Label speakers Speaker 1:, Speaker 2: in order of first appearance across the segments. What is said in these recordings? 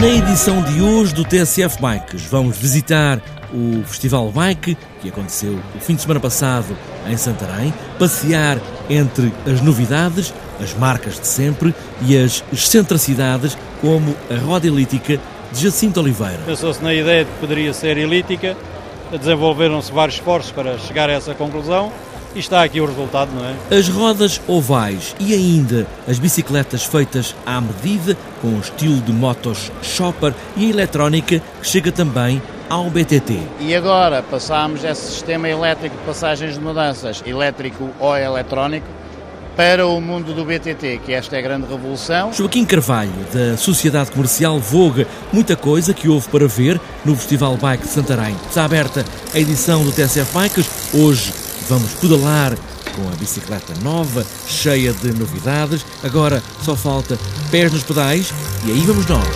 Speaker 1: Na edição de hoje do TSF Bikes, vamos visitar o Festival Bike, que aconteceu o fim de semana passado em Santarém, passear entre as novidades, as marcas de sempre e as excentricidades, como a roda elítica de Jacinto Oliveira.
Speaker 2: Pensou-se na ideia de que poderia ser elítica, desenvolveram-se vários esforços para chegar a essa conclusão e está aqui o resultado, não é?
Speaker 1: As rodas ovais e ainda as bicicletas feitas à medida, com o estilo de motos shopper e a eletrónica que chega também ao BTT.
Speaker 3: E agora passamos esse sistema elétrico de passagens de mudanças, elétrico ou eletrónico, para o mundo do BTT, que esta é a grande revolução.
Speaker 1: Joaquim Carvalho, da Sociedade Comercial Voga, muita coisa que houve para ver no Festival Bike de Santarém. Está aberta a edição do TSF Bikes, hoje vamos pedalar com a bicicleta nova, cheia de novidades. Agora só falta pés nos pedais e aí vamos nós.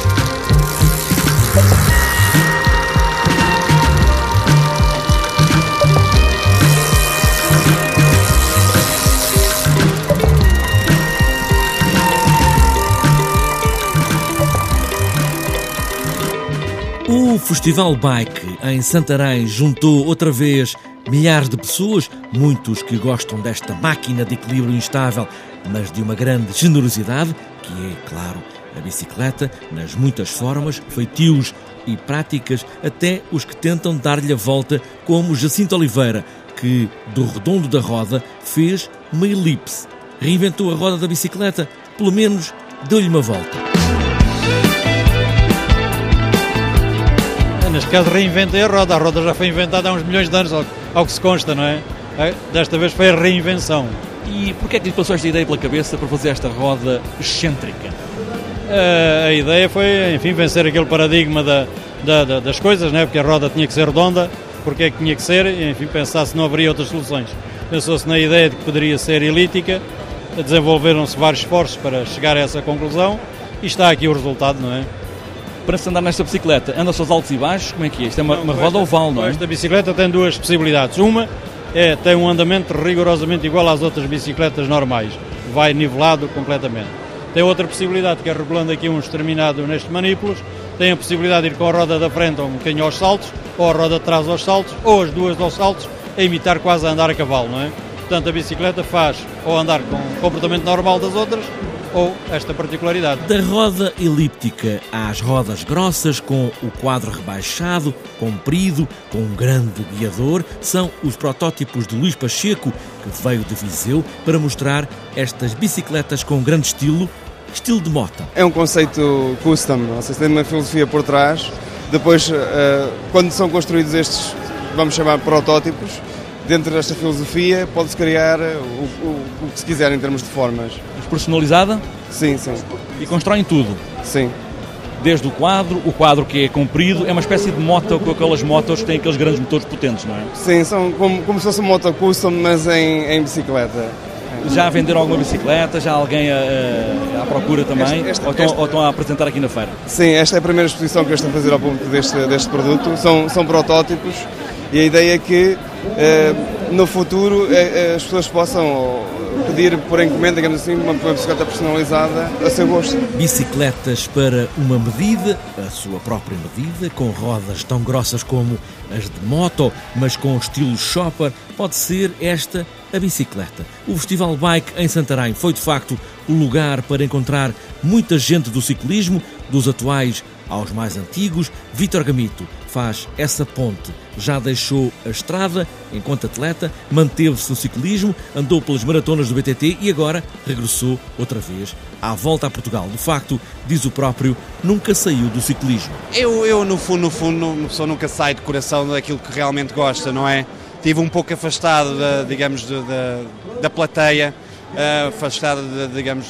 Speaker 1: O Festival Bike em Santarém juntou outra vez milhares de pessoas, muitos que gostam desta máquina de equilíbrio instável, mas de uma grande generosidade, que é, claro, a bicicleta, nas muitas formas, feitios e práticas, até os que tentam dar-lhe a volta, como Jacinto Oliveira, que do redondo da roda fez uma elipse. Reinventou a roda da bicicleta, pelo menos deu-lhe uma volta.
Speaker 2: Neste caso reinventei a roda, a roda já foi inventada há uns milhões de anos, ao, que se consta, não é? Desta vez foi a reinvenção.
Speaker 4: E porquê é que lhe passou esta ideia pela cabeça para fazer esta roda excêntrica?
Speaker 2: A, a ideia foi, enfim, vencer aquele paradigma da, da, da, das coisas, né? porque a roda tinha que ser redonda, porque é que tinha que ser, e, enfim, pensar se não haveria outras soluções. Pensou-se na ideia de que poderia ser elítica, desenvolveram-se vários esforços para chegar a essa conclusão, e está aqui o resultado, não é?
Speaker 4: Para se andar nesta bicicleta? Anda aos altos e baixos? Como é que é? Isto é uma, uma roda oval, não é?
Speaker 2: Esta bicicleta tem duas possibilidades. Uma é tem um andamento rigorosamente igual às outras bicicletas normais. Vai nivelado completamente. Tem outra possibilidade, que é regulando aqui uns determinados nestes manípulos, tem a possibilidade de ir com a roda da frente um bocadinho aos saltos, ou a roda de trás aos saltos, ou as duas aos saltos, a imitar quase a andar a cavalo, não é? Portanto, a bicicleta faz ou andar com o comportamento normal das outras, ou esta particularidade.
Speaker 1: Da roda elíptica às rodas grossas, com o quadro rebaixado, comprido, com um grande guiador, são os protótipos de Luís Pacheco, que veio de Viseu para mostrar estas bicicletas com grande estilo, estilo de moto.
Speaker 5: É um conceito custom, ou seja, tem uma filosofia por trás. Depois, eh, quando são construídos estes, vamos chamar protótipos, dentro desta filosofia pode-se criar o, o, o, que se quiser em termos de formas.
Speaker 4: Personalizada?
Speaker 5: Sim, sim.
Speaker 4: E constroem tudo?
Speaker 5: Sim.
Speaker 4: Desde o quadro, o quadro que é comprido, é uma espécie de moto com aquelas motos que têm aqueles grandes motores potentes, não é?
Speaker 5: Sim, são como, como se fosse uma moto custom, mas em, em bicicleta.
Speaker 4: Já venderam alguma bicicleta? Já alguém à, procura também? Este, este, ou, estão, este... ou, estão, a apresentar aqui na feira?
Speaker 5: Sim, esta é a primeira exposição que eu estou a fazer ao público deste, deste produto. São, são protótipos e a ideia é que eh, no futuro eh, as pessoas possam pedir por encomenda, digamos assim, uma bicicleta personalizada a seu gosto.
Speaker 1: Bicicletas para uma medida, a sua própria medida, com rodas tão grossas como as de moto, mas com estilo shopper, pode ser esta a bicicleta. O Festival Bike em Santarém foi de facto o lugar para encontrar muita gente do ciclismo, dos atuais aos mais antigos. Vítor Gamito faz essa ponte. Já deixou a estrada enquanto atleta, manteve-se no ciclismo, andou pelas maratonas do BTT e agora regressou outra vez à volta a Portugal. De facto, diz o próprio, nunca saiu do ciclismo.
Speaker 6: Eu, eu no fundo, no fundo, uma pessoa nunca sai de coração daquilo que realmente gosta, não é? Estive um pouco afastado, digamos, da, da plateia, uh, afastado, de, digamos,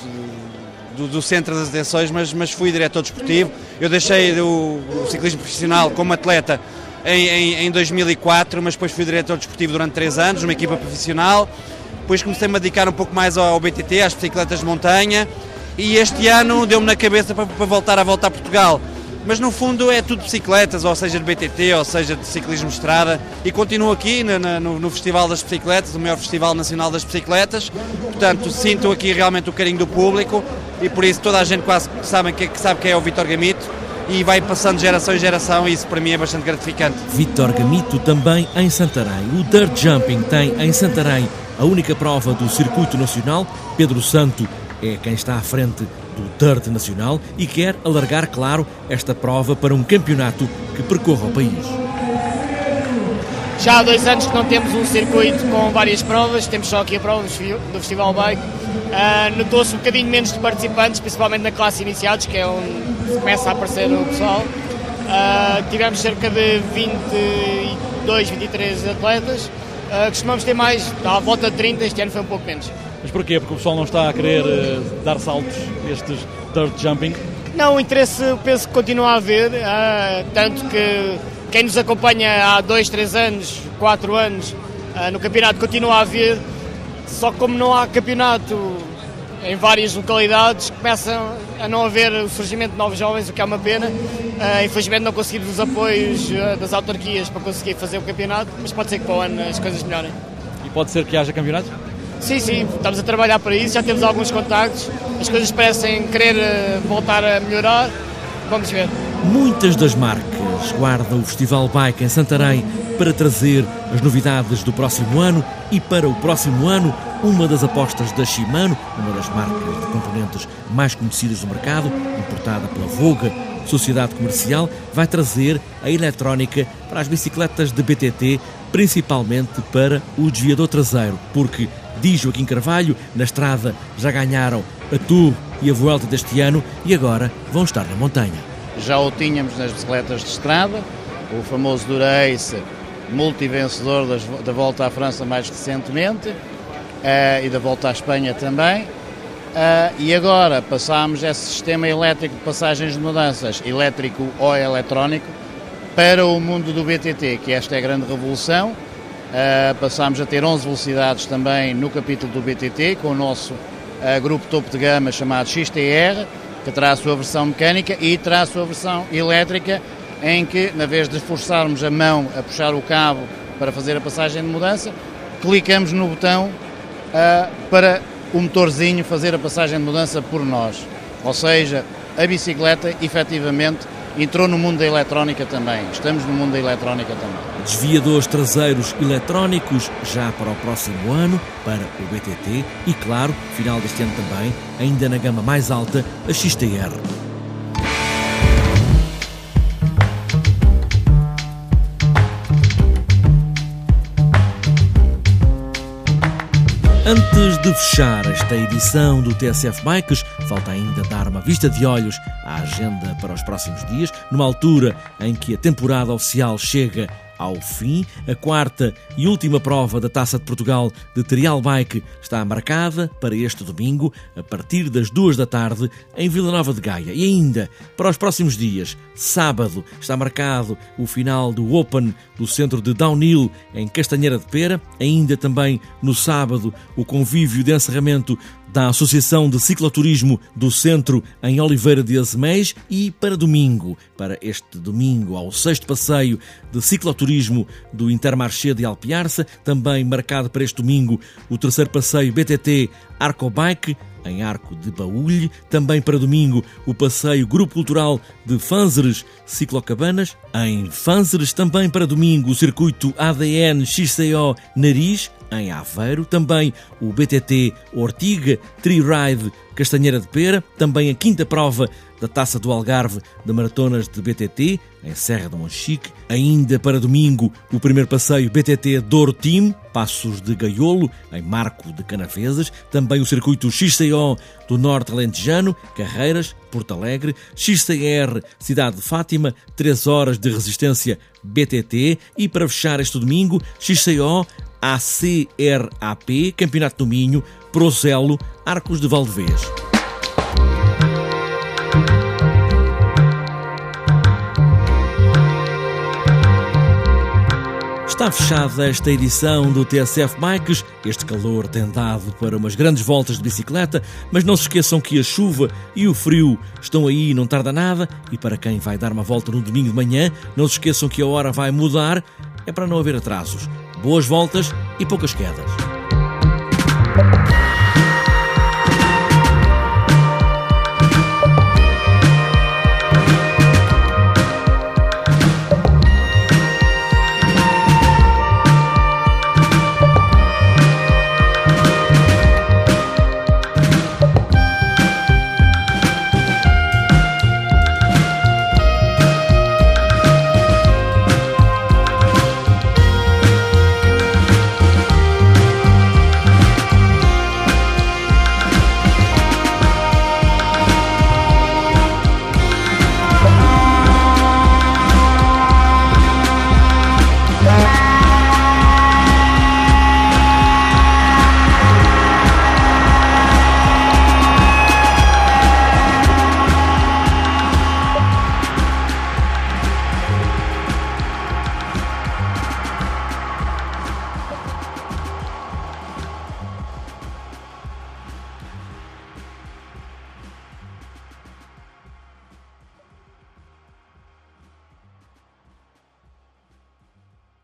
Speaker 6: do, do, centro das atenções, mas, mas fui diretor desportivo. Eu deixei o, o ciclismo profissional como atleta em, em, em, 2004, mas depois fui diretor desportivo durante três anos, numa equipa profissional. Depois comecei-me a dedicar um pouco mais ao, BTT, às bicicletas de montanha, e este ano deu-me na cabeça para, para voltar a voltar a Portugal mas no fundo é tudo bicicletas, ou seja de BTT, ou seja de ciclismo estrada, e continuo aqui no, no, Festival das Bicicletas, o maior Festival Nacional das Bicicletas, portanto sinto aqui realmente o carinho do público, e por isso toda a gente quase sabe, que, sabe quem é o Vitor Gamito, e vai passando geração em geração e isso para mim é bastante gratificante.
Speaker 1: Vitor Gamito também em Santarém. O Dirt Jumping tem em Santarém a única prova do circuito nacional. Pedro Santo é quem está à frente do Dirt Nacional e quer alargar, claro, esta prova para um campeonato que percorra o país.
Speaker 7: Já há dois anos que não temos um circuito com várias provas, temos só aqui a prova do Festival Bike. Uh, Notou-se um bocadinho menos de participantes, principalmente na classe iniciados, que é onde começa a aparecer o pessoal. Uh, tivemos cerca de 22, 23 atletas. Uh, costumamos ter mais, à volta de 30, este ano foi um pouco menos.
Speaker 4: Mas porquê? Porque o pessoal não está a querer uh, dar saltos, estes dirt jumping?
Speaker 7: Não, o interesse penso que continua a haver, tanto que quem nos acompanha há dois, três anos, quatro anos uh, no campeonato continua a ver, só que como não há campeonato em várias localidades, começa a não haver o surgimento de novos jovens, o que é uma pena. Uh, infelizmente não conseguimos os apoios uh, das autarquias para conseguir fazer o campeonato, mas pode ser que para o ano as coisas melhorem.
Speaker 4: E pode ser que haja campeonato?
Speaker 7: Sim, sim, estamos a trabalhar para isso, já temos alguns contactos, as coisas parecem querer voltar a melhorar, vamos ver.
Speaker 1: Muitas das marcas guarda o Festival Bike em Santarém para trazer as novidades do próximo ano e para o próximo ano uma das apostas da Shimano, uma das marcas de componentes mais conhecidas do mercado, importada pela Voga, Sociedade Comercial, vai trazer a eletrónica para as bicicletas de BTT, principalmente para o desviador traseiro, porque, diz Joaquim Carvalho, na estrada já ganharam a Tour e a Vuelta deste ano e agora vão estar na montanha
Speaker 3: já o tínhamos nas bicicletas de estrada, o famoso Durace, multivencedor das, da Volta à França mais recentemente uh, e da Volta à Espanha também. Uh, e agora passámos esse sistema elétrico de passagens de mudanças, elétrico ou eletrónico, para o mundo do BTT, que esta é a grande revolução. Uh, passámos a ter 11 velocidades também no capítulo do BTT, com o nosso uh, grupo topo de gama chamado XTR, que terá a sua versão mecânica e terá a sua versão elétrica, em que, na vez de forçarmos a mão a puxar o cabo para fazer a passagem de mudança, clicamos no botão uh, para o motorzinho fazer a passagem de mudança por nós. Ou seja, a bicicleta efetivamente entrou no mundo da eletrónica também. Estamos no mundo da eletrónica também.
Speaker 1: Desviadores traseiros eletrónicos já para o próximo ano, para o BTT e, claro, final deste ano também, ainda na gama mais alta, a XTR. Antes de fechar esta edição do TSF Bikes, falta ainda dar uma vista de olhos à agenda para os próximos dias, numa altura em que a temporada oficial chega ao fim. A quarta e última prova da Taça de Portugal de Trial Bike está marcada para este domingo, a partir das duas da tarde, em Vila Nova de Gaia. E ainda, para os próximos dias, sábado, está marcado o final do Open do Centro de Downhill em Castanheira de Pera. Ainda também no sábado, o convívio de encerramento da Associação de Cicloturismo do Centro em Oliveira de Azeméis e para domingo, para este domingo, ao sexto passeio de cicloturismo do Intermarché de Alpiarça, também marcado para este domingo o terceiro passeio BTT Arcobike em Arco de Baúlhe. Também para domingo, o passeio Grupo Cultural de Fanzeres Ciclocabanas. Em Fanzeres, também para domingo, o circuito ADN XCO Nariz, em Aveiro. Também o BTT Ortiga Tri Ride Castanheira de Pera. Também a quinta prova da Taça do Algarve de Maratonas de BTT, em Serra do Monchique. Ainda para domingo, o primeiro passeio BTT Douro Team, Passos de Gaiolo, em Marco de Canavesas. Também o circuito XCO do Norte Alentejano, Carreiras, Porto Alegre. XCR, Cidade de Fátima, 3 horas de resistência BTT. E para fechar este domingo, XCO ACRAP, Campeonato do Minho, Procelo, Arcos de Valdevez. Está fechada esta edição do TSF Bikes. Este calor tem dado para umas grandes voltas de bicicleta, mas não se esqueçam que a chuva e o frio estão aí e não tarda nada. E para quem vai dar uma volta no domingo de manhã, não se esqueçam que a hora vai mudar, é para não haver atrasos. Boas voltas e poucas quedas.